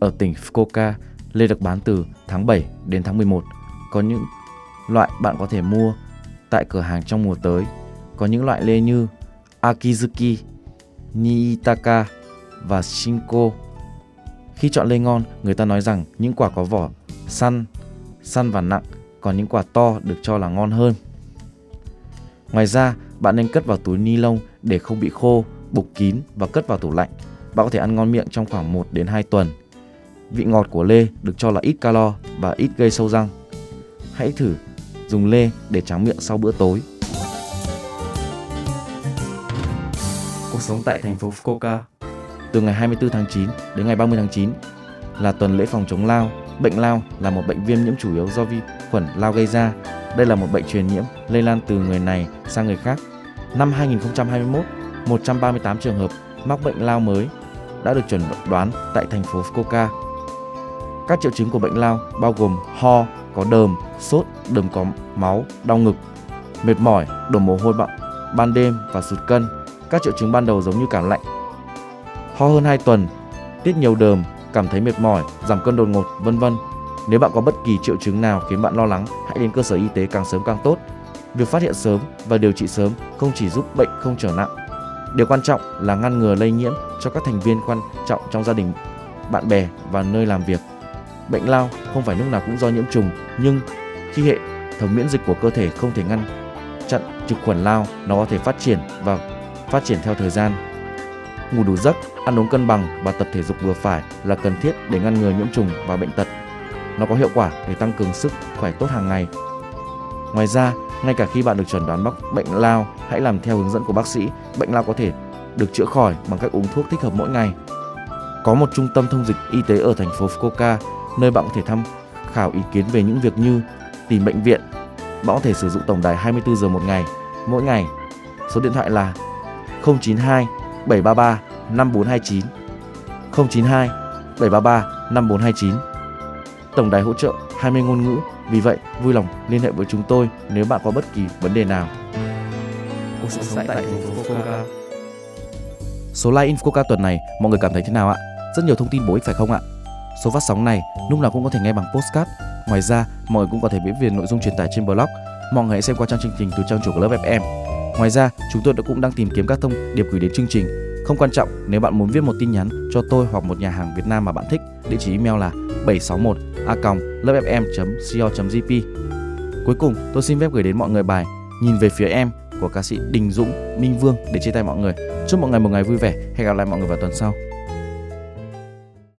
Ở tỉnh Fukuoka, lê được bán từ tháng 7 đến tháng 11. Có những loại bạn có thể mua tại cửa hàng trong mùa tới. Có những loại lê như Akizuki, Niitaka và Shinko. Khi chọn lê ngon, người ta nói rằng những quả có vỏ săn, săn và nặng, còn những quả to được cho là ngon hơn. Ngoài ra, bạn nên cất vào túi ni lông để không bị khô, bục kín và cất vào tủ lạnh. Bạn có thể ăn ngon miệng trong khoảng 1 đến 2 tuần. Vị ngọt của lê được cho là ít calo và ít gây sâu răng. Hãy thử dùng lê để tráng miệng sau bữa tối. Cuộc sống tại thành phố Fukuoka Từ ngày 24 tháng 9 đến ngày 30 tháng 9 là tuần lễ phòng chống lao. Bệnh lao là một bệnh viêm nhiễm chủ yếu do vi khuẩn lao gây ra. Đây là một bệnh truyền nhiễm lây lan từ người này sang người khác. Năm 2021, 138 trường hợp mắc bệnh lao mới đã được chuẩn đoán tại thành phố Fukuoka. Các triệu chứng của bệnh lao bao gồm ho, có đờm, sốt, đờm có máu, đau ngực, mệt mỏi, đổ mồ hôi bặm, ban đêm và sụt cân. Các triệu chứng ban đầu giống như cảm lạnh. Ho hơn 2 tuần, tiết nhiều đờm, cảm thấy mệt mỏi, giảm cân đột ngột, vân vân. Nếu bạn có bất kỳ triệu chứng nào khiến bạn lo lắng, hãy đến cơ sở y tế càng sớm càng tốt. Việc phát hiện sớm và điều trị sớm không chỉ giúp bệnh không trở nặng. Điều quan trọng là ngăn ngừa lây nhiễm cho các thành viên quan trọng trong gia đình, bạn bè và nơi làm việc. Bệnh lao không phải lúc nào cũng do nhiễm trùng, nhưng khi hệ thống miễn dịch của cơ thể không thể ngăn chặn trực khuẩn lao, nó có thể phát triển và phát triển theo thời gian. Ngủ đủ giấc, ăn uống cân bằng và tập thể dục vừa phải là cần thiết để ngăn ngừa nhiễm trùng và bệnh tật. Nó có hiệu quả để tăng cường sức khỏe tốt hàng ngày. Ngoài ra, ngay cả khi bạn được chuẩn đoán mắc bệnh lao, hãy làm theo hướng dẫn của bác sĩ. Bệnh lao có thể được chữa khỏi bằng cách uống thuốc thích hợp mỗi ngày. Có một trung tâm thông dịch y tế ở thành phố Fukuoka, nơi bạn có thể tham khảo ý kiến về những việc như tìm bệnh viện. Bạn có thể sử dụng tổng đài 24 giờ một ngày, mỗi ngày. Số điện thoại là 092 733 5429 092 733 5429 Tổng đài hỗ trợ 20 ngôn ngữ vì vậy, vui lòng liên hệ với chúng tôi nếu bạn có bất kỳ vấn đề nào. Cuộc sống tại thành phố Fukuoka. Số Live in Fukuoka tuần này mọi người cảm thấy thế nào ạ? Rất nhiều thông tin bổ ích phải không ạ? Số phát sóng này lúc nào cũng có thể nghe bằng postcard. Ngoài ra, mọi người cũng có thể biết về nội dung truyền tải trên blog. Mọi người hãy xem qua trang chương trình từ trang chủ của lớp FM. Ngoài ra, chúng tôi đã cũng đang tìm kiếm các thông điệp gửi đến chương trình. Không quan trọng nếu bạn muốn viết một tin nhắn cho tôi hoặc một nhà hàng Việt Nam mà bạn thích, địa chỉ email là 761 a lớpfm.co.jp. Cuối cùng, tôi xin phép gửi đến mọi người bài Nhìn về phía em của ca sĩ Đình Dũng, Minh Vương để chia tay mọi người. Chúc mọi người một ngày vui vẻ. Hẹn gặp lại mọi người vào tuần sau.